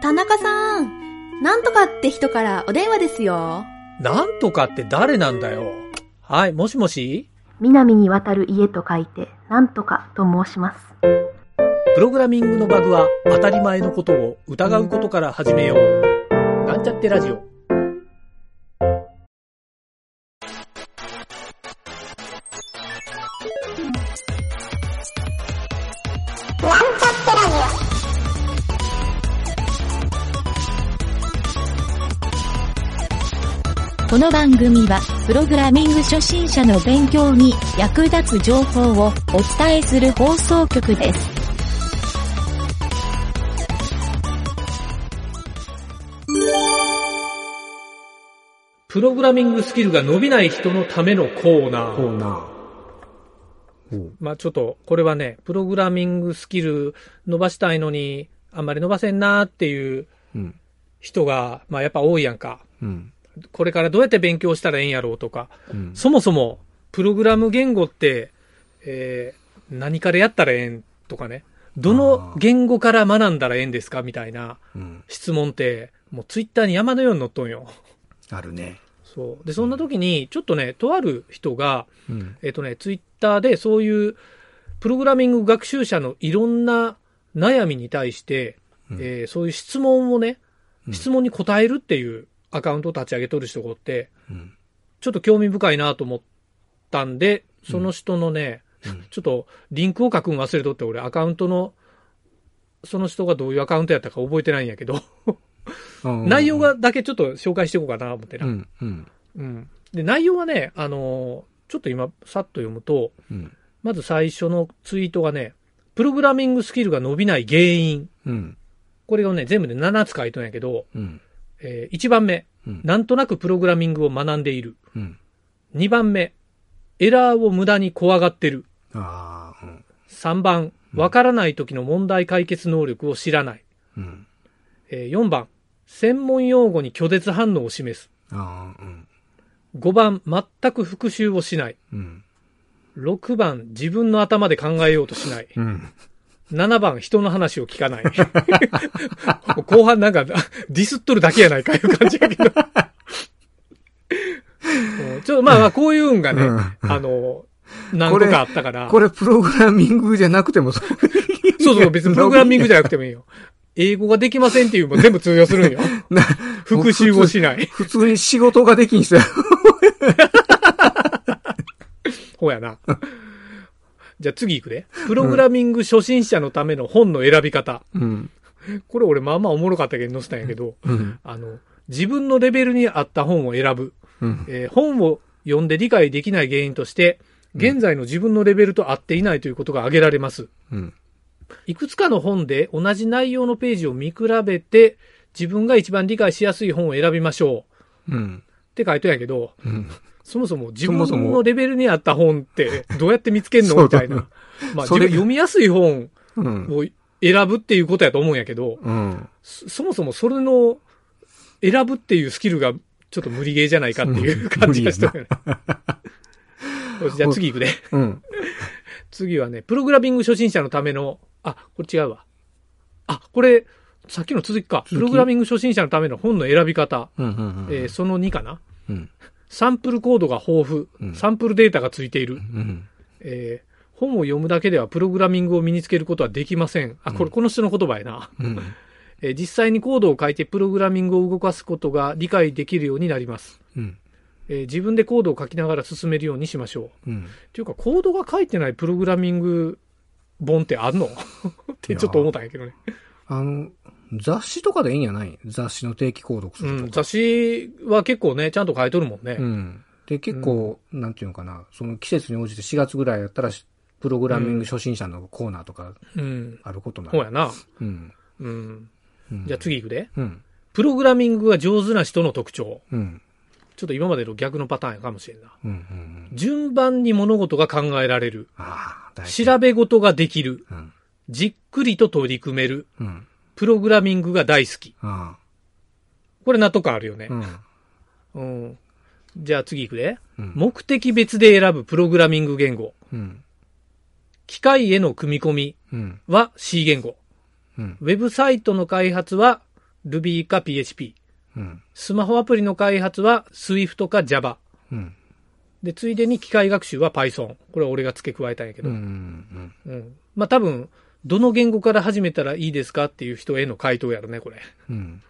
田中さん、なんとかって人からお電話ですよ。なんとかって誰なんだよ。はい、もしもし？南に渡る家と書いて、なんとかと申します。プログラミングのバグは当たり前のことを疑うことから始めよう。なんちゃってラジオ。この番組は、プログラミング初心者の勉強に役立つ情報をお伝えする放送局です。プログラミングスキルが伸びない人のためのコーナー。コーナー。まあちょっと、これはね、プログラミングスキル伸ばしたいのに、あんまり伸ばせんなーっていううん。人が、まあやっぱ多いやんか。うん。これからどうやって勉強したらええんやろうとか、うん。そもそも、プログラム言語って、えー、何からやったらええんとかね、どの言語から学んだらええんですか？みたいなうん。質問って、もうツイッターに山のように載っとんよ。あるね。そう。で、そんな時に、ちょっとね、とある人が、うん。えっ、とね、ツイッターでそういう、プログラミング学習者のいろんな悩みに対して、うんえーそういう質問をね、うん質問に答えるっていうアカウントを立ち上げとる人がおって、うん。ちょっと興味深いなと思ったんで、その人のね、うん ちょっとリンクを書くん忘れとって、俺アカウントの、その人がどういうアカウントやったか覚えてないんやけど、うん 内容が、だけちょっと紹介していこうかな思ってな。うん。うん。うん。で、内容はね、あのーちょっと今、さっと読むと、うん。まず最初のツイートがね、プログラミングスキルが伸びない原因。うん。これをね、全部で7つ書いとんやけど、うん。え1番目、うん。なんとなくプログラミングを学んでいる。うん。2番目、エラーを無駄に怖がってる。うん。3番、わからない時の問題解決能力を知らない。うん。えー4番、専門用語に拒絶反応を示す。うん。5番、全く復習をしない。うん。6番、自分の頭で考えようとしない。うん。7番、人の話を聞かない。後半なんか、ディスっとるだけやないかいう感じやけど。う んちょっとまあまあ、こういうんがね、うんあの、何個かあったから。これプログラミングじゃなくてもそう。そうそう、別にプログラミングじゃなくてもいいよ。英語ができませんっていうのも全部通用するんよ。な復習をしない。普通に仕事ができん人や。ほうやな。じゃあ次行くで。プログラミング初心者のための本の選び方。うん。これ俺まあまあおもろかったけど載せたんやけど、うん。あの、自分のレベルに合った本を選ぶ。うん。えー本を読んで理解できない原因として、現在の自分のレベルと合っていないということが挙げられます。うん。いくつかの本で同じ内容のページを見比べて、自分が一番理解しやすい本を選びましょう。うん。って書いてんやけど、うん。そもそも自分のレベルに合った本ってどうやって見つけんのみたいな。まあ、自分読みやすい本うん。を選ぶっていうことやと思うんやけど、うん。そそもそもそれの選ぶっていうスキルがちょっと無理ゲーじゃないかっていう 感じがしたよね。じゃあ次行くで。うん。次はね、プログラミング初心者のための、あ、これ違うわ。あ、これ、さっきの続きか。プログラミング初心者のための本の選び方。うん。うん。えーその2かな。うん。サンプルコードが豊富。うんサンプルデータがついている。うん。えー本を読むだけではプログラミングを身につけることはできません。あ、これこの人の言葉やな。うん。えー実際にコードを書いてプログラミングを動かすことが理解できるようになります。うん。えー自分でコードを書きながら進めるようにしましょう。うん。っていうか、コードが書いてないプログラミング本ってあんの？ってちょっと思ったんやけどね。あの、雑誌とかでいいんやない？雑誌の定期購読すうん、るとか。雑誌は結構ね、ちゃんと書いとるもんね。うん。で、結構、なんていうのかな、その季節に応じて4月ぐらいやったら、プログラミング初心者のコーナーとかうん。あることない。ほうやな。うん。うん。うんじゃあ次行くで。うん。プログラミングが上手な人の特徴。うん。ちょっと今までの逆のパターンやかもしれんな。うん。うん。順番に物事が考えられる。ああ。調べ事ができる。うん。じっくりと取り組める。うん。プログラミングが大好き。あこれ納得感あるよねあ。う。ん。うん。じゃあ次行くで。うん。目的別で選ぶプログラミング言語。うん。機械への組み込みうん。は C 言語。うん。ウェブサイトの開発は Ruby か PHP。うん。スマホアプリの開発は Swift か Java。うん。で、ついでに機械学習は Python。これは俺が付け加えたんやけど。うん。うん。うん。まあ多分、どの言語から始めたらいいですかっていう人への回答やろね、これ。うん。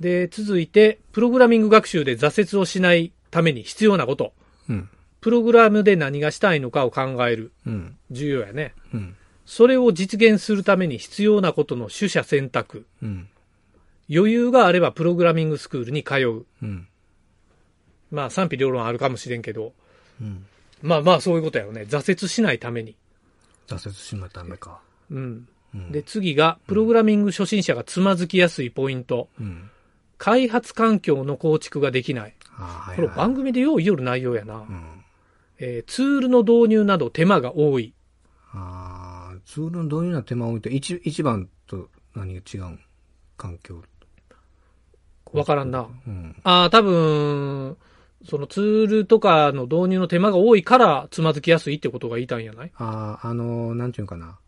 で、続いて、プログラミング学習で挫折をしないために必要なこと。うん。プログラムで何がしたいのかを考える。うん。重要やね。うん。それを実現するために必要なことの取捨選択。うん。余裕があればプログラミングスクールに通う。うん。まあ賛否両論あるかもしれんけど。うん。まあまあそういうことやよね。挫折しないために。挫折しないためか。うん。うん。で、次が、プログラミング初心者がつまずきやすいポイント。うん。開発環境の構築ができない。ああ、はい、これはい。番組でよう言よる内容やな。うん。えーツールの導入など手間が多い。ああ、ツールの導入な手間を置いて、一、一番と何が違うん？環境。わからんな。うん。ああ、多分、そのツールとかの導入の手間が多いからつまずきやすいってことが言いたいんやない？ああ、あのー、なんていうのかな。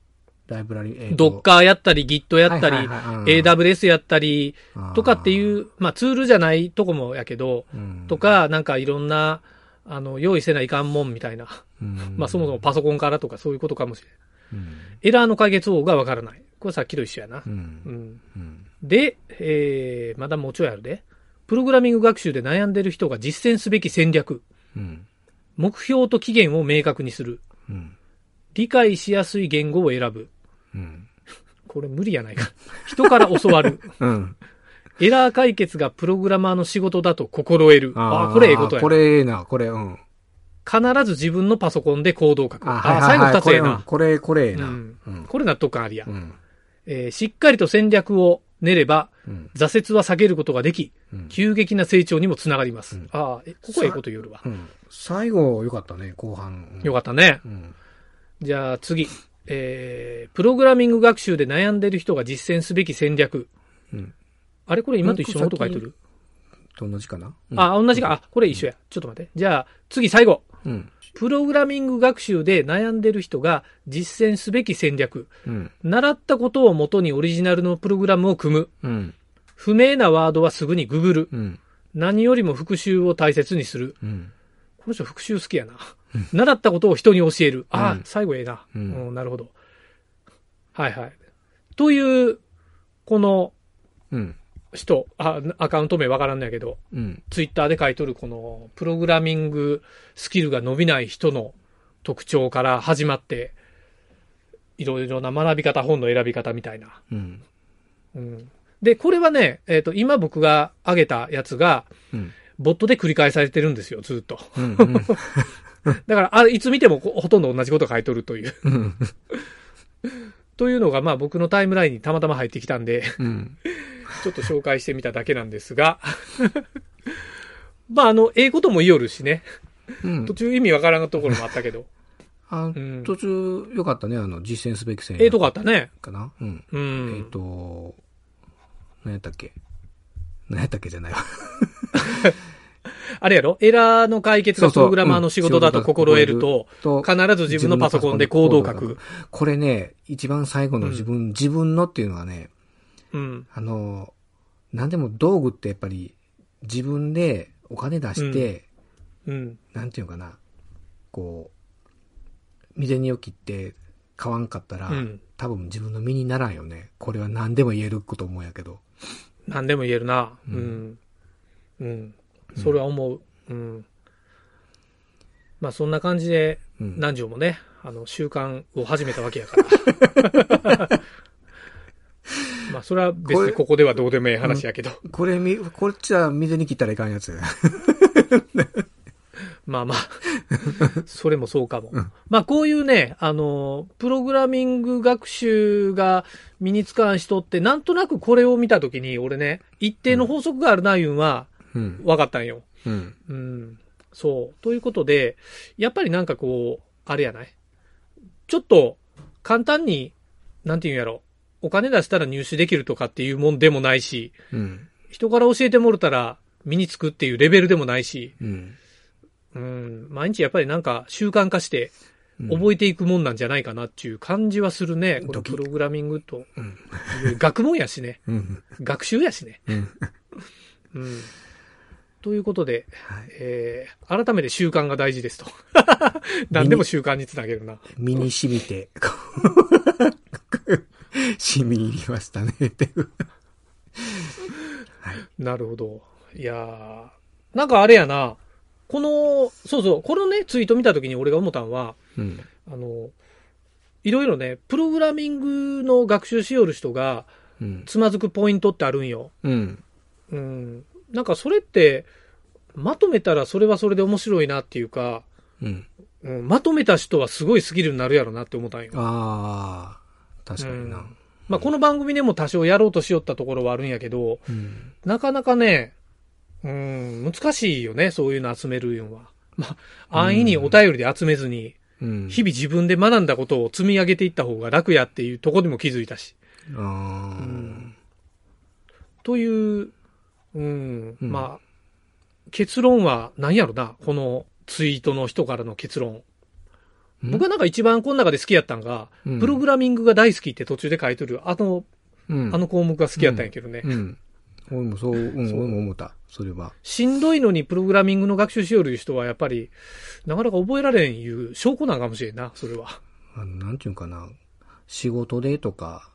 ライブラリ、えーとドッカーやったり Git やったり、AWS やったりとかっていう、まあツールじゃないとこもやけど、うんとか、なんかいろんな、あの、用意せないかんもんみたいな。うんまあそもそもパソコンからとかそういうことかもしれん。うん。エラーの解決法がわからない。これさっきと一緒やな。うん。で、えー、まだもうちょいあるで。プログラミング学習で悩んでる人が実践すべき戦略。うん。目標と期限を明確にする。うん。理解しやすい言語を選ぶ。うん。これ無理やないか。人から教わる。うん。エラー解決がプログラマーの仕事だと心得る。あーあ、これええことやこ。れええな、これ、うん。必ず自分のパソコンでコードを書く。あはいはい最後はい二つええな。これ、これ、ええな。これ納得感ありや。うん。えーしっかりと戦略を練れば、うん。挫折は避けることができ、うん急激な成長にもつながります。うんああ、えここええこと言うるわ。うん。最後、よかったね、後半。よかったね。うん。じゃあ次。えー、プログラミング学習で悩んでる人が実践すべき戦略。うん。あれこれ今と一緒のこと書いてる、と同じかな？うんあ、同じか。あ、これ一緒や。ちょっと待って。じゃあ、次最後。うん。プログラミング学習で悩んでる人が実践すべき戦略。うん。習ったことをもとにオリジナルのプログラムを組む。うん。不明なワードはすぐにググる。うん。何よりも復習を大切にする。うん。この人復習好きやな。習ったことを人に教える。ああ、うん最後ええな、ううんん。なるほど。はいはい。という、このうん。人、あアカウント名わからんのやけど、うん。ツイッターで書いとるこのプログラミングスキルが伸びない人の特徴から始まって、いろいろな学び方、本の選び方みたいな。うん。うん、で、これはね、えっ、と、今僕が挙げたやつが、うん。ボットで繰り返されてるんですよ、ずっと。うん。だから、あいつ見てもこほとんど同じこと書いとるという。うん。というのが、まあ僕のタイムラインにたまたま入ってきたんで、うん。ちょっと紹介してみただけなんですが、まああの、英語とも言いよるしね、うん途。中意味わからんところもあったけど、あん途中、よかったね、あの、実践すべき戦ええとこあったね？かな？うん。うえっん。と、何やったっけ？何やったっけじゃないわ。あれやろ？エラーの解決がプログラマーの仕事だと心得ると、と必ず自分のパソコンでコードを書く。。これね、一番最後の自分、自分のっていうのはね、うん。あの、何でも道具ってやっぱり自分でお金出して、うん。なんていうのかな、こう、未然にを切って買わんかったら、うん多分自分の身にならんよね。これは何でも言えること思うんやけど。何でも言えるな。ううんん。うん。それは思う。うん。まあそんな感じで、うん何条もね、あの、習慣を始めたわけやから。まあそれは別にここではどうでもいい話やけど。これみ、こっちは未然に切ったらいかんやつや。まあまあ、それもそうかも。まあこういうね、あの、プログラミング学習が身につかん人って、なんとなくこれを見たときに、俺ね、一定の法則があるな、いうんはうん。分かったんよ。うん。うん。そう。ということで、やっぱりなんかこう、あれやない？ちょっと、簡単に、なんていうんやろ？お金出したら入手できるとかっていうもんでもないし、うん。人から教えてもらったら身につくっていうレベルでもないし、うん。うん。毎日やっぱりなんか習慣化して、覚えていくもんなんじゃないかなっていう感じはするね。このドキプログラミングと。うん。学問やしね。うん。学習やしね。うん。うん。ということで、はい。えー、改めて習慣が大事ですと。何でも習慣につなげるな。身に染みて、こ う染み入りましたね、っていう。はい。なるほど。いやー、なんかあれやな。この、そうそう、このね、ツイート見たときに俺が思ったのは、うん。あの、いろいろね、プログラミングの学習しよる人がうん。つまずくポイントってあるんよ。うん。うん。なんかそれって、まとめたらそれはそれで面白いなっていうか、うん。うん、まとめた人はすごいスキルになるやろなって思ったんよ。ああ、確かにな。うんまあこの番組でも多少やろうとしよったところはあるんやけど、うん。なかなかね、うん、難しいよね、そういうの集めるのは。まあ、安易にお便りで集めずに、うん。日々自分で学んだことを積み上げていった方が楽やっていうところでも気づいたし。ああ、んという、うん、うんまあ、結論は何やろな、このツイートの人からの結論。僕はなんか一番この中で好きやったんが、うんプログラミングが大好きって途中で書いてる、あの、うん、あの項目が好きやったんやけどね。うん。俺もそう、うん、そう俺も思った。それは。しんどいのにプログラミングの学習しよる人はやっぱり、なかなか覚えられんいう証拠なんかもしれんな、それは。あの、なんていうんかな。仕事でとか、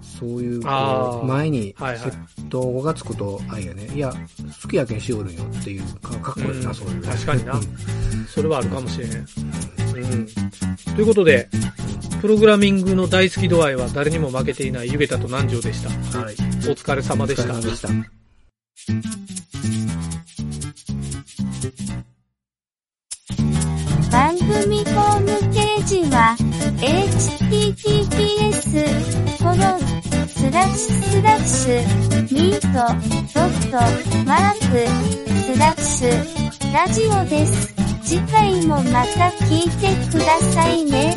そういう、前に、はいはいセット語がつくと、あいやね、いや、好きやけんしおるんよっていう、かかっこいいな、うんそういう。確かになうんそれはあるかもしれん。うん。ということで、プログラミングの大好き度合いは誰にも負けていないゆげたと南條でした。はい。お疲れ様でしたお疲れ様。でした。番組ホームページは https コロンスラッシュスラッシュミートドットマークスラッシュラジオです。次回もまた聞いてくださいね。